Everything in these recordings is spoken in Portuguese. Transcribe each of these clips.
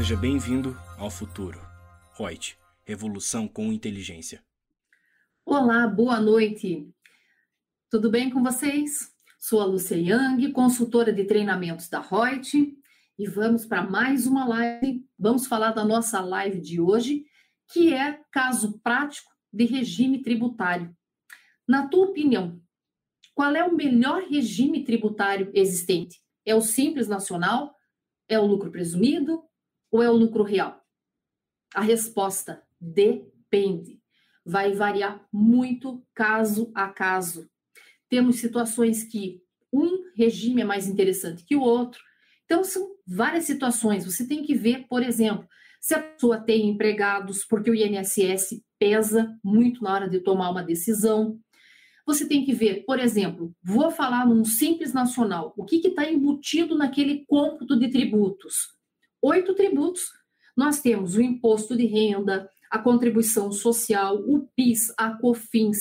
Seja bem-vindo ao futuro. Reut, revolução com inteligência. Olá, boa noite. Tudo bem com vocês? Sou a Lúcia Yang, consultora de treinamentos da Reut, e vamos para mais uma live. Vamos falar da nossa live de hoje, que é caso prático de regime tributário. Na tua opinião, qual é o melhor regime tributário existente? É o simples nacional? É o lucro presumido? Ou é o lucro real? A resposta depende. Vai variar muito caso a caso. Temos situações que um regime é mais interessante que o outro. Então, são várias situações. Você tem que ver, por exemplo, se a pessoa tem empregados, porque o INSS pesa muito na hora de tomar uma decisão. Você tem que ver, por exemplo, vou falar num simples nacional, o que está embutido naquele cômputo de tributos? Oito tributos. Nós temos o imposto de renda, a contribuição social, o PIS, a COFINS,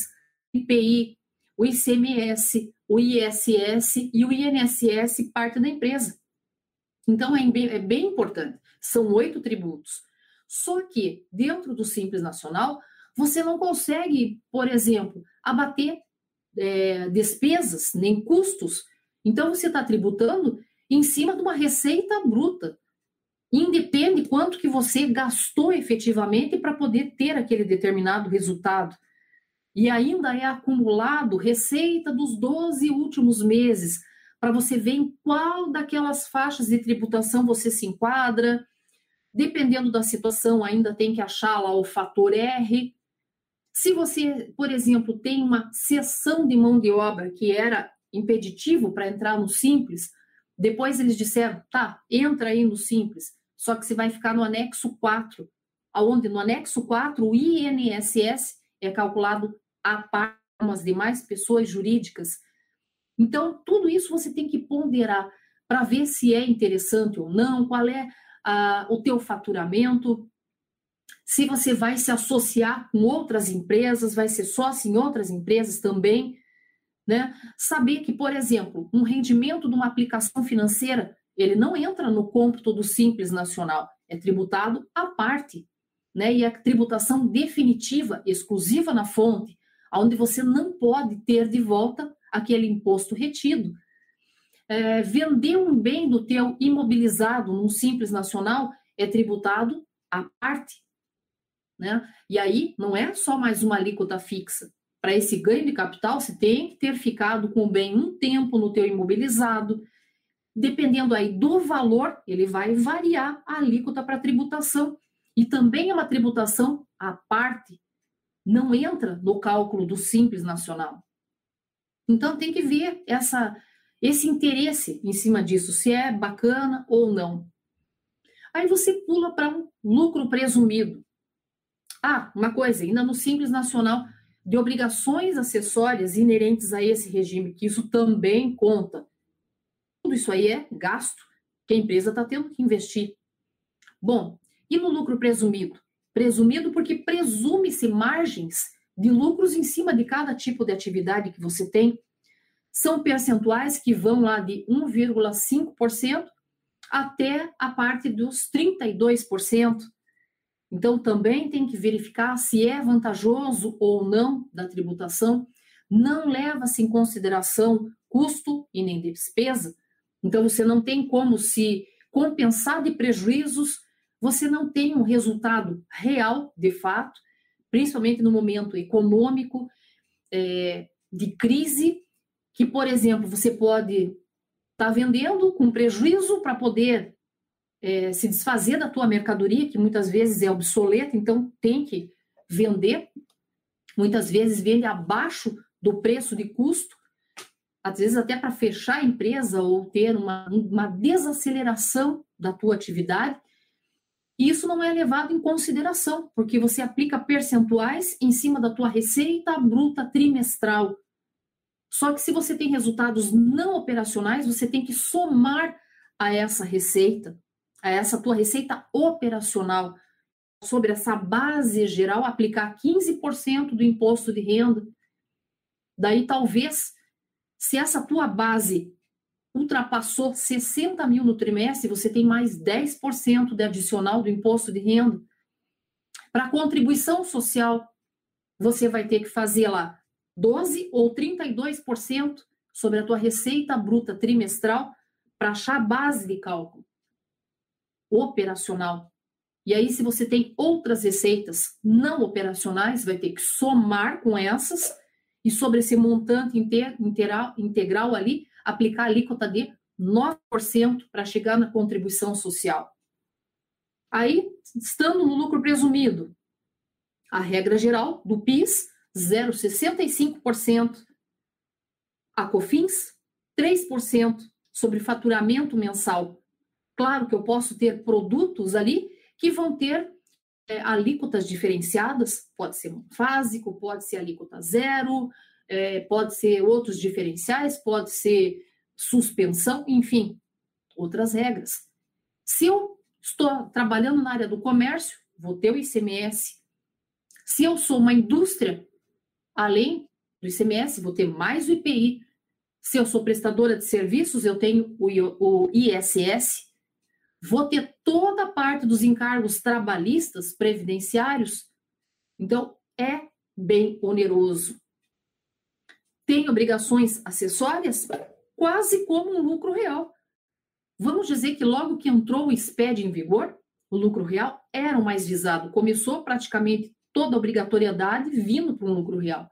IPI, o ICMS, o ISS e o INSS parte da empresa. Então é bem, é bem importante. São oito tributos. Só que dentro do Simples Nacional, você não consegue, por exemplo, abater é, despesas nem custos. Então você está tributando em cima de uma receita bruta. Independe quanto que você gastou efetivamente para poder ter aquele determinado resultado. E ainda é acumulado receita dos 12 últimos meses, para você ver em qual daquelas faixas de tributação você se enquadra. Dependendo da situação, ainda tem que achar lá o fator R, se você, por exemplo, tem uma cessão de mão de obra que era impeditivo para entrar no simples, depois eles disseram, tá, entra aí no simples, só que você vai ficar no anexo 4, aonde no anexo 4 o INSS é calculado a par com as demais pessoas jurídicas. Então, tudo isso você tem que ponderar para ver se é interessante ou não, qual é a, o teu faturamento, se você vai se associar com outras empresas, vai ser sócio em outras empresas também, né? Saber que, por exemplo, um rendimento de uma aplicação financeira, ele não entra no cômputo do Simples Nacional, é tributado à parte, né? E a tributação definitiva, exclusiva na fonte, onde você não pode ter de volta aquele imposto retido. É, vender um bem do teu imobilizado num Simples Nacional é tributado à parte, né? E aí não é só mais uma alíquota fixa. Para esse ganho de capital, você tem que ter ficado com o bem um tempo no teu imobilizado. Dependendo aí do valor, ele vai variar a alíquota para tributação. E também é uma tributação à parte, não entra no cálculo do Simples Nacional. Então tem que ver essa, esse interesse em cima disso, se é bacana ou não. Aí você pula para um lucro presumido. Ah, uma coisa, ainda no Simples Nacional de obrigações acessórias inerentes a esse regime, que isso também conta. Tudo isso aí é gasto que a empresa está tendo que investir. Bom, e no lucro presumido? Presumido porque presume-se margens de lucros em cima de cada tipo de atividade que você tem. São percentuais que vão lá de 1,5% até a parte dos 32%. Então, também tem que verificar se é vantajoso ou não da tributação. Não leva-se em consideração custo e nem despesa. Então, você não tem como se compensar de prejuízos, você não tem um resultado real, de fato, principalmente no momento econômico é, de crise, que, por exemplo, você pode estar tá vendendo com prejuízo para poder é, se desfazer da tua mercadoria, que muitas vezes é obsoleta, então tem que vender. Muitas vezes vende abaixo do preço de custo, às vezes até para fechar a empresa ou ter uma, uma desaceleração da tua atividade. E isso não é levado em consideração, porque você aplica percentuais em cima da tua receita bruta trimestral. Só que se você tem resultados não operacionais, você tem que somar a essa receita a essa tua receita operacional sobre essa base geral, aplicar 15% do imposto de renda. Daí, talvez, se essa tua base ultrapassou 60 mil no trimestre, você tem mais 10% de adicional do imposto de renda. Para contribuição social, você vai ter que fazer lá 12 ou 32% sobre a tua receita bruta trimestral para achar a base de cálculo operacional. E aí, se você tem outras receitas não operacionais, vai ter que somar com essas e sobre esse montante integral, integral ali, aplicar a alíquota de 9% para chegar na contribuição social. Aí, estando no lucro presumido, a regra geral do PIS, 0,65%, a COFINS, 3% sobre faturamento mensal. Claro que eu posso ter produtos ali que vão ter é, alíquotas diferenciadas, pode ser monofásico, pode ser alíquota zero, é, pode ser outros diferenciais, pode ser suspensão, enfim, outras regras. Se eu estou trabalhando na área do comércio, vou ter o ICMS. Se eu sou uma indústria, além do ICMS, vou ter mais o IPI. Se eu sou prestadora de serviços, eu tenho o ISS. Vou ter toda a parte dos encargos trabalhistas, previdenciários. Então, é bem oneroso. Tem obrigações acessórias, quase como um lucro real. Vamos dizer que logo que entrou o SPED em vigor, o lucro real era o mais visado. Começou praticamente toda a obrigatoriedade vindo para um lucro real.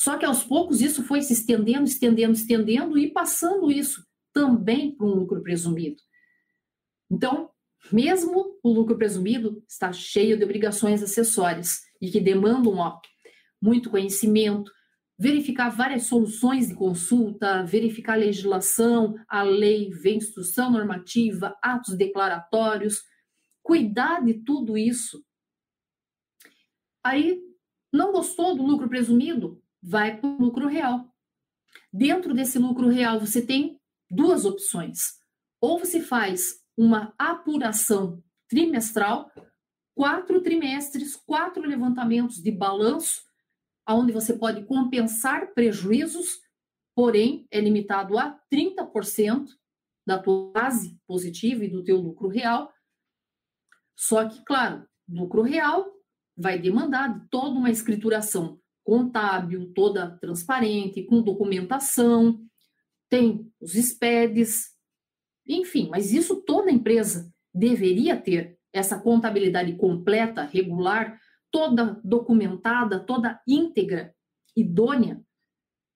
Só que aos poucos isso foi se estendendo, estendendo, estendendo e passando isso também para um lucro presumido. Então, mesmo o lucro presumido está cheio de obrigações acessórias e que demandam ó, muito conhecimento, verificar várias soluções de consulta, verificar a legislação, a lei, ver instrução normativa, atos declaratórios, cuidar de tudo isso. Aí, não gostou do lucro presumido? Vai para o lucro real. Dentro desse lucro real, você tem duas opções. Ou você faz uma apuração trimestral, quatro trimestres, quatro levantamentos de balanço, onde você pode compensar prejuízos, porém é limitado a 30% da tua base positiva e do teu lucro real. Só que, claro, lucro real vai demandar toda uma escrituração contábil, toda transparente, com documentação, tem os SPEDs, enfim, mas isso toda empresa deveria ter essa contabilidade completa, regular, toda documentada, toda íntegra, idônea,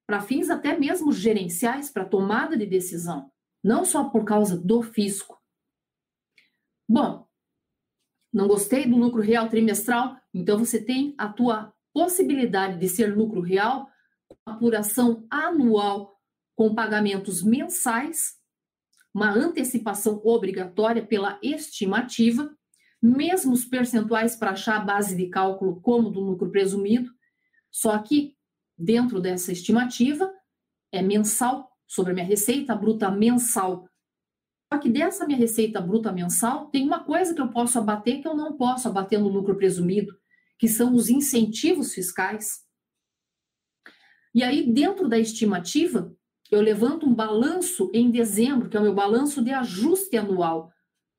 para fins até mesmo gerenciais, para tomada de decisão, não só por causa do fisco. Bom, não gostei do lucro real trimestral, então você tem a tua possibilidade de ser lucro real apuração anual com pagamentos mensais uma antecipação obrigatória pela estimativa, mesmo os percentuais para achar a base de cálculo como do lucro presumido, só que dentro dessa estimativa é mensal sobre a minha receita bruta mensal. Só que dessa minha receita bruta mensal tem uma coisa que eu posso abater que eu não posso abater no lucro presumido, que são os incentivos fiscais. E aí, dentro da estimativa, eu levanto um balanço em dezembro, que é o meu balanço de ajuste anual,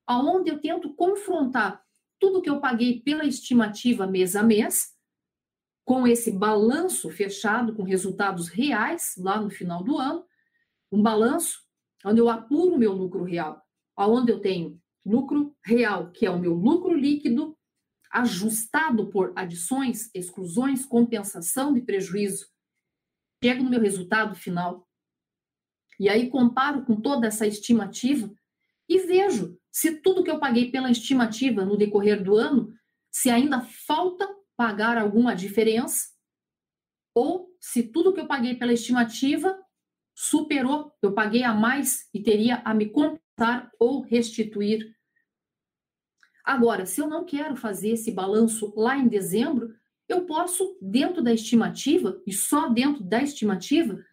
aonde eu tento confrontar tudo que eu paguei pela estimativa mês a mês com esse balanço fechado com resultados reais lá no final do ano, um balanço onde eu apuro o meu lucro real, aonde eu tenho lucro real, que é o meu lucro líquido, ajustado por adições, exclusões, compensação de prejuízo. Chego no meu resultado final, e aí comparo com toda essa estimativa e vejo se tudo que eu paguei pela estimativa no decorrer do ano, se ainda falta pagar alguma diferença, ou se tudo que eu paguei pela estimativa superou, eu paguei a mais e teria a me compensar ou restituir. Agora, se eu não quero fazer esse balanço lá em dezembro, eu posso, dentro da estimativa, e só dentro da estimativa,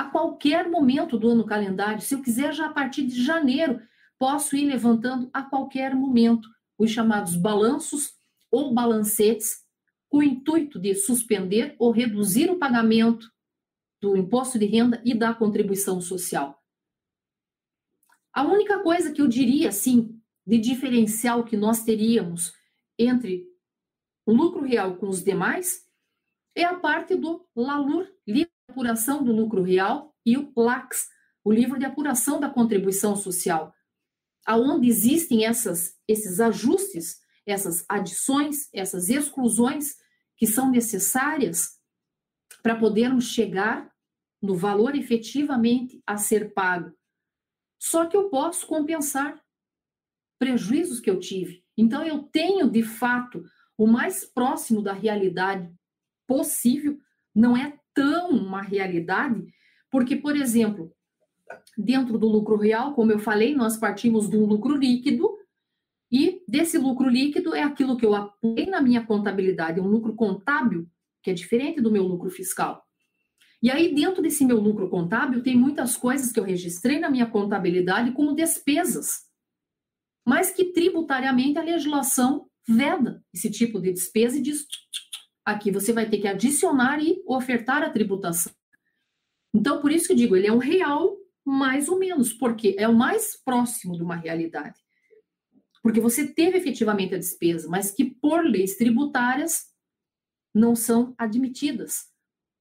a qualquer momento do ano calendário. Se eu quiser, já a partir de janeiro, posso ir levantando a qualquer momento os chamados balanços ou balancetes, com o intuito de suspender ou reduzir o pagamento do imposto de renda e da contribuição social. A única coisa que eu diria, assim, de diferencial que nós teríamos entre o lucro real com os demais é a parte do LALUR, apuração do lucro real, e o LAX, o livro de apuração da contribuição social, aonde existem essas, esses ajustes, essas adições, essas exclusões que são necessárias para podermos chegar no valor efetivamente a ser pago. Só que eu posso compensar prejuízos que eu tive. Então, eu tenho, de fato, o mais próximo da realidade possível, não é tão uma realidade, porque, por exemplo, dentro do lucro real, como eu falei, nós partimos de um lucro líquido, e desse lucro líquido é aquilo que eu apoiei na minha contabilidade, um lucro contábil, que é diferente do meu lucro fiscal. E aí, dentro desse meu lucro contábil, tem muitas coisas que eu registrei na minha contabilidade como despesas, mas que tributariamente a legislação veda esse tipo de despesa e diz: aqui você vai ter que adicionar e ofertar a tributação. Então, por isso que eu digo, ele é um real mais ou menos, porque é o mais próximo de uma realidade. Porque você teve efetivamente a despesa, mas que por leis tributárias não são admitidas.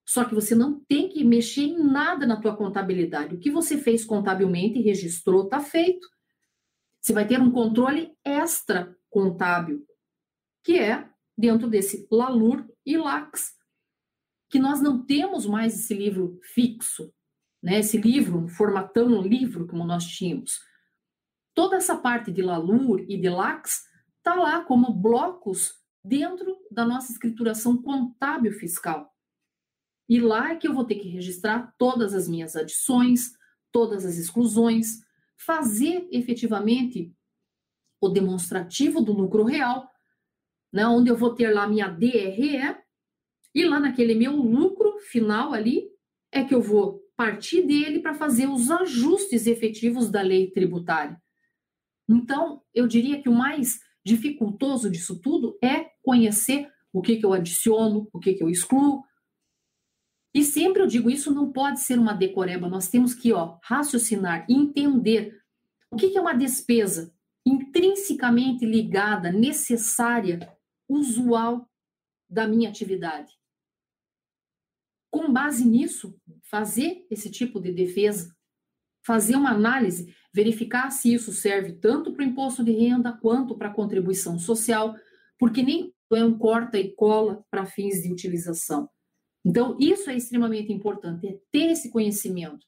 Só que você não tem que mexer em nada na tua contabilidade. O que você fez contabilmente e registrou está feito. Você vai ter um controle extra contábil, que é dentro desse LALUR e LAX, que nós não temos mais esse livro fixo, né? Esse livro, formatão livro como nós tínhamos. Toda essa parte de LALUR e de LAX está lá como blocos dentro da nossa escrituração contábil fiscal. E lá é que eu vou ter que registrar todas as minhas adições, todas as exclusões, fazer efetivamente o demonstrativo do lucro real, né, onde eu vou ter lá minha DRE, e. Lá naquele meu lucro final ali é que eu vou partir dele para fazer os ajustes efetivos da lei tributária. Então, eu diria que o mais dificultoso disso tudo é conhecer o que, que eu adiciono, o que, que eu excluo, e sempre eu digo, isso não pode ser uma decoreba, nós temos que ó, raciocinar, entender o que, que é uma despesa intrinsecamente ligada, necessária, usual da minha atividade. Com base nisso, fazer esse tipo de defesa, fazer uma análise, verificar se isso serve tanto para o imposto de renda quanto para a contribuição social, porque nem é um corta e cola para fins de utilização. Então, isso é extremamente importante, é ter esse conhecimento.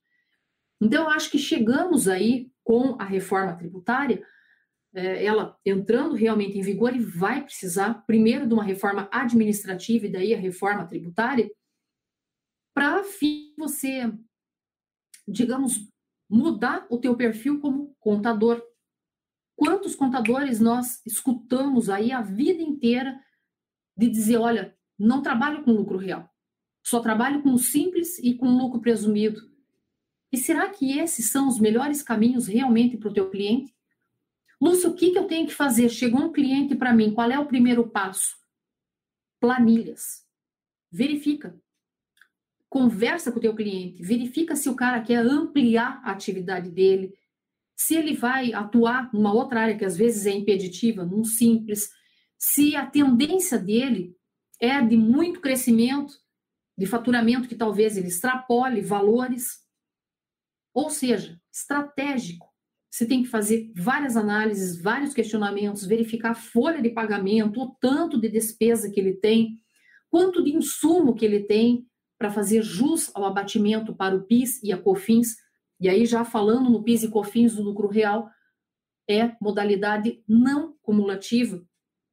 Então, eu acho que chegamos aí com a reforma tributária, ela entrando realmente em vigor e vai precisar, primeiro, de uma reforma administrativa e daí a reforma tributária, para você, digamos, mudar o teu perfil como contador. Quantos contadores nós escutamos aí a vida inteira de dizer, olha, não trabalho com lucro real. Só trabalho com simples e com lucro presumido. E será que esses são os melhores caminhos realmente para o teu cliente? Lúcio, o que, que eu tenho que fazer? Chegou um cliente para mim, qual é o primeiro passo? Planilhas. Verifica. Conversa com o teu cliente, verifica se o cara quer ampliar a atividade dele, se ele vai atuar numa outra área que às vezes é impeditiva, num simples, se a tendência dele é de muito crescimento de faturamento que talvez ele extrapole valores. Ou seja, estratégico. Você tem que fazer várias análises, vários questionamentos, verificar a folha de pagamento, o tanto de despesa que ele tem, quanto de insumo que ele tem para fazer jus ao abatimento para o PIS e a COFINS. E aí, já falando no PIS e COFINS do lucro real, é modalidade não cumulativa,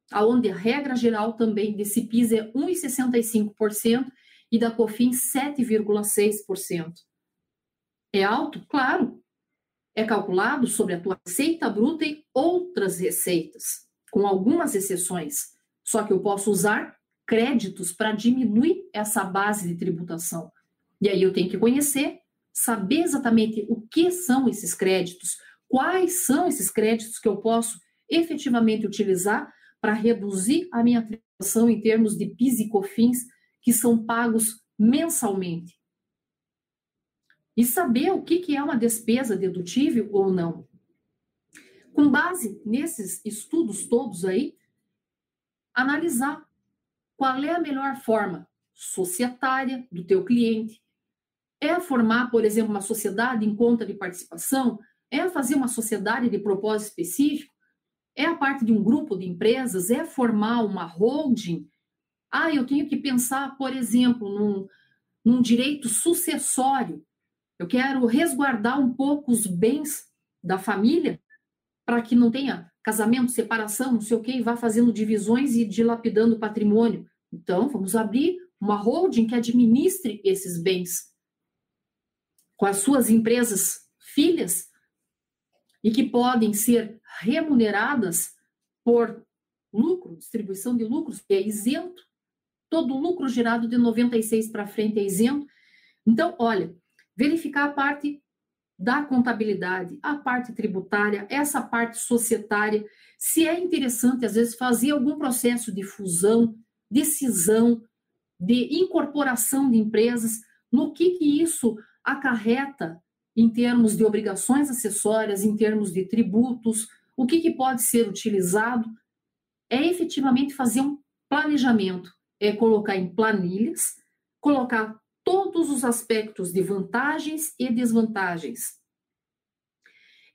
aonde a regra geral também desse PIS é 1,65% e da COFINS 7,6%. É alto? Claro. É calculado sobre a tua receita bruta e outras receitas, com algumas exceções. Só que eu posso usar créditos para diminuir essa base de tributação. E aí eu tenho que conhecer, saber exatamente o que são esses créditos, quais são esses créditos que eu posso efetivamente utilizar para reduzir a minha tributação em termos de PIS e COFINS que são pagos mensalmente. E saber o que, é uma despesa dedutível ou não. com base nesses estudos todos aí, analisar qual é a melhor forma societária do teu cliente. É formar, por exemplo, uma sociedade em conta de participação? É fazer uma sociedade de propósito específico? É a parte de um grupo de empresas? É formar uma holding? Ah, eu tenho que pensar, por exemplo, num, num direito sucessório. Eu quero resguardar um pouco os bens da família para que não tenha casamento, separação, não sei o quê, e vá fazendo divisões e dilapidando o patrimônio. Então, vamos abrir uma holding que administre esses bens com as suas empresas filhas e que podem ser remuneradas por lucro, distribuição de lucros, que é isento. Todo lucro gerado de 96 para frente é isento. Então, olha, verificar a parte da contabilidade, a parte tributária, essa parte societária, se é interessante, às vezes, fazer algum processo de fusão, decisão, de incorporação de empresas, no que, que isso acarreta em termos de obrigações acessórias, em termos de tributos, o que, que pode ser utilizado, é efetivamente fazer um planejamento, é colocar em planilhas, colocar todos os aspectos de vantagens e desvantagens.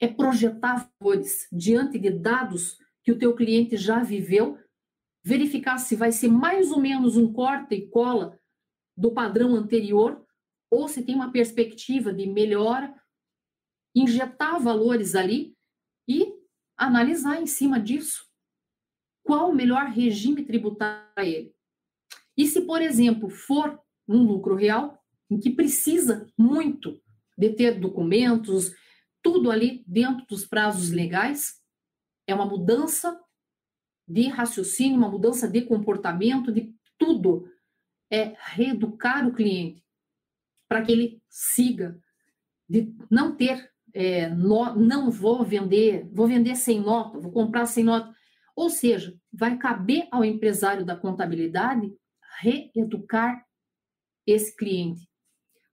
É projetar valores diante de dados que o teu cliente já viveu, verificar se vai ser mais ou menos um corte e cola do padrão anterior ou se tem uma perspectiva de melhora, injetar valores ali e analisar em cima disso qual o melhor regime tributário para ele. E se, por exemplo, for um lucro real, em que precisa muito de ter documentos, tudo ali dentro dos prazos legais, é uma mudança de raciocínio, uma mudança de comportamento, de tudo. É reeducar o cliente para que ele siga, de não ter, é, no, não vou vender, vou vender sem nota, vou comprar sem nota. Ou seja, vai caber ao empresário da contabilidade reeducar esse cliente,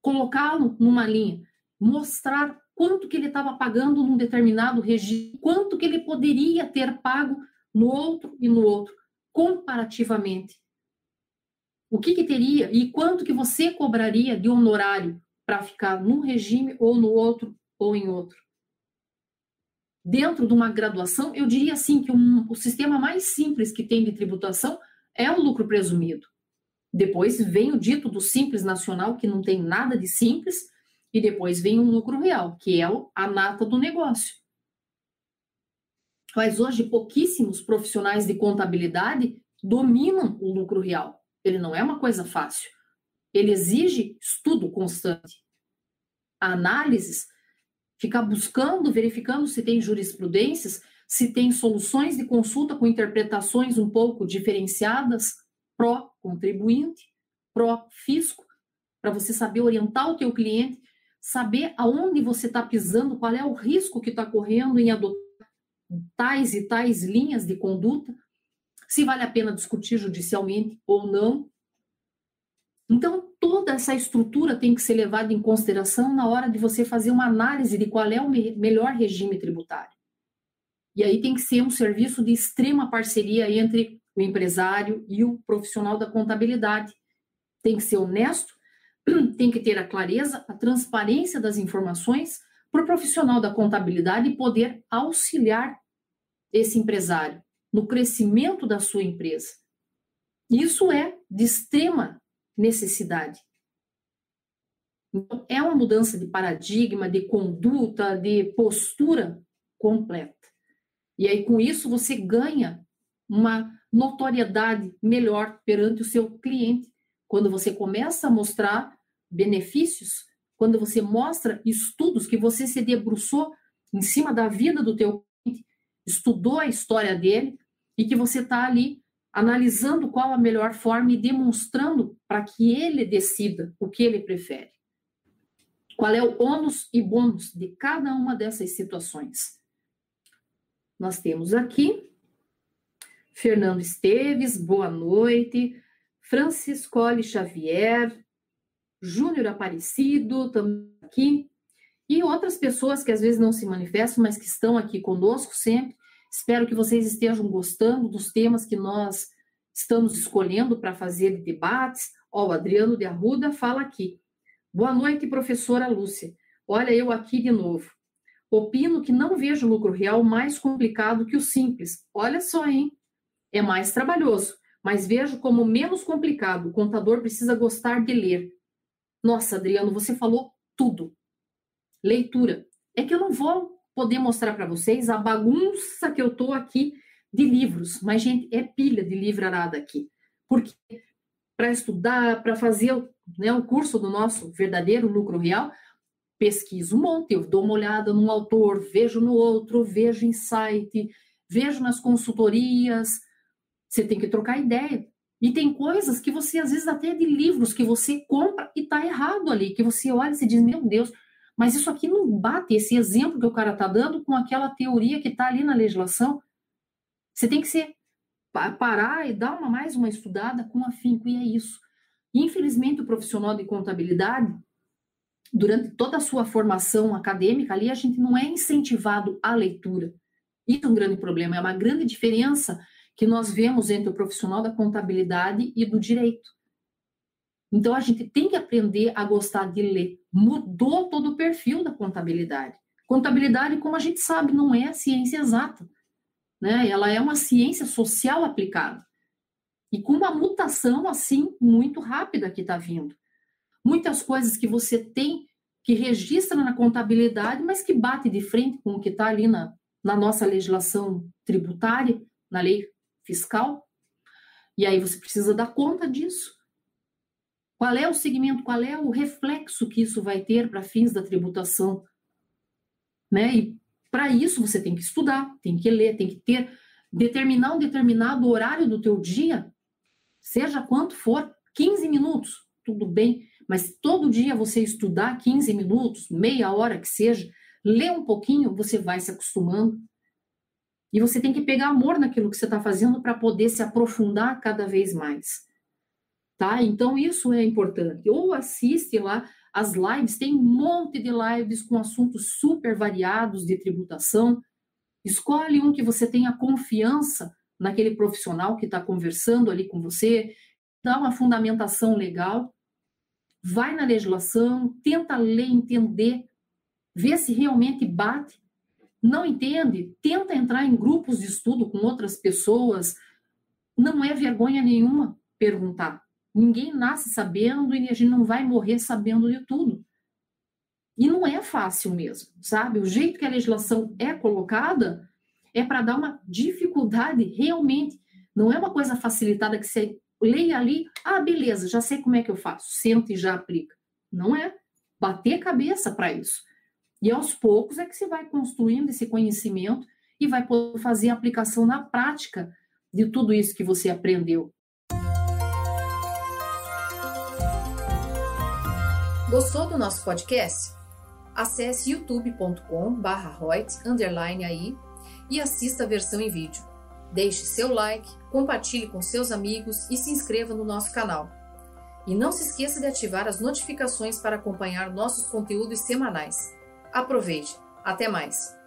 colocá-lo numa linha, mostrar quanto que ele estava pagando num determinado regime, quanto que ele poderia ter pago no outro e no outro, comparativamente. O que, que teria e quanto que você cobraria de honorário para ficar num regime ou no outro ou em outro? Dentro de uma graduação, eu diria assim que um, o sistema mais simples que tem de tributação é o lucro presumido. Depois vem o dito do simples nacional, que não tem nada de simples, e depois vem o lucro real, que é a nata do negócio. Mas hoje pouquíssimos profissionais de contabilidade dominam o lucro real. Ele não é uma coisa fácil. Ele exige estudo constante. Análises, ficar buscando, verificando se tem jurisprudências, se tem soluções de consulta com interpretações um pouco diferenciadas, pró-contribuinte, pró-fisco, para você saber orientar o teu cliente, saber aonde você está pisando, qual é o risco que está correndo em adotar tais e tais linhas de conduta, se vale a pena discutir judicialmente ou não. Então, toda essa estrutura tem que ser levada em consideração na hora de você fazer uma análise de qual é o me melhor regime tributário. E aí tem que ser um serviço de extrema parceria entre o empresário e o profissional da contabilidade. Tem que ser honesto, tem que ter a clareza, a transparência das informações para o profissional da contabilidade poder auxiliar esse empresário no crescimento da sua empresa. Isso é de extrema necessidade. Então, é uma mudança de paradigma, de conduta, de postura completa. E aí, com isso, você ganha uma notoriedade melhor perante o seu cliente. Quando você começa a mostrar benefícios, quando você mostra estudos que você se debruçou em cima da vida do teu cliente, estudou a história dele e que você está ali analisando qual a melhor forma e demonstrando para que ele decida o que ele prefere. Qual é o ônus e bônus de cada uma dessas situações? Nós temos aqui Fernando Esteves, boa noite. Franciscole Xavier, Júnior Aparecido, também aqui. e outras pessoas que às vezes não se manifestam, mas que estão aqui conosco sempre. Espero que vocês estejam gostando dos temas que nós estamos escolhendo para fazer debates. Ó, o Adriano de Arruda fala aqui. Boa noite, professora Lúcia. Olha eu aqui de novo. Opino que não vejo lucro real mais complicado que o simples. Olha só, hein? É mais trabalhoso, mas vejo como menos complicado. O contador precisa gostar de ler. Nossa, Adriano, você falou tudo. Leitura. É que eu não vou poder mostrar para vocês a bagunça que eu tô aqui de livros, mas gente, é pilha de livro arada aqui. Porque para estudar, para fazer né, o curso do nosso verdadeiro lucro real, pesquiso um monte, eu dou uma olhada num autor, vejo no outro, vejo em site, vejo nas consultorias. Você tem que trocar ideia. E tem coisas que você, às vezes, até de livros que você compra e está errado ali, que você olha e se diz, meu Deus, mas isso aqui não bate, esse exemplo que o cara está dando com aquela teoria que está ali na legislação. Você tem que ser, parar e dar uma, mais uma estudada com afinco, e é isso. Infelizmente, o profissional de contabilidade, durante toda a sua formação acadêmica ali, a gente não é incentivado à leitura. Isso é um grande problema, é uma grande diferença que nós vemos entre o profissional da contabilidade e do direito. Então, a gente tem que aprender a gostar de ler. Mudou todo o perfil da contabilidade. Contabilidade, como a gente sabe, não é ciência exata. Né? Ela é uma ciência social aplicada. E com uma mutação, assim, muito rápida que está vindo muitas coisas que você tem que registra na contabilidade, mas que bate de frente com o que está ali na, na nossa legislação tributária, na lei fiscal. E aí você precisa dar conta disso. Qual é o segmento, qual é o reflexo que isso vai ter para fins da tributação? Né? E para isso você tem que estudar, tem que ler, tem que ter, determinar um determinado horário do teu dia, seja quanto for, 15 minutos, tudo bem, mas todo dia você estudar 15 minutos, meia hora que seja, ler um pouquinho, você vai se acostumando. E você tem que pegar amor naquilo que você está fazendo para poder se aprofundar cada vez mais. Tá? Então, isso é importante. Ou assiste lá as lives, tem um monte de lives com assuntos super variados de tributação. Escolhe um que você tenha confiança naquele profissional que está conversando ali com você, dá uma fundamentação legal vai na legislação, tenta ler, entender, ver se realmente bate. Não entende? Tenta entrar em grupos de estudo com outras pessoas. Não é vergonha nenhuma perguntar. Ninguém nasce sabendo e a gente não vai morrer sabendo de tudo. E não é fácil mesmo, sabe? O jeito que a legislação é colocada é para dar uma dificuldade realmente. Não é uma coisa facilitada que você leia ali, ah, beleza, já sei como é que eu faço, senta e já aplica. Não é. Bater cabeça para isso. E aos poucos é que você vai construindo esse conhecimento e vai poder fazer a aplicação na prática de tudo isso que você aprendeu. Gostou do nosso podcast? Acesse youtube.com/royts_aí e assista a versão em vídeo. Deixe seu like, compartilhe com seus amigos e se inscreva no nosso canal. E não se esqueça de ativar as notificações para acompanhar nossos conteúdos semanais. Aproveite! Até mais!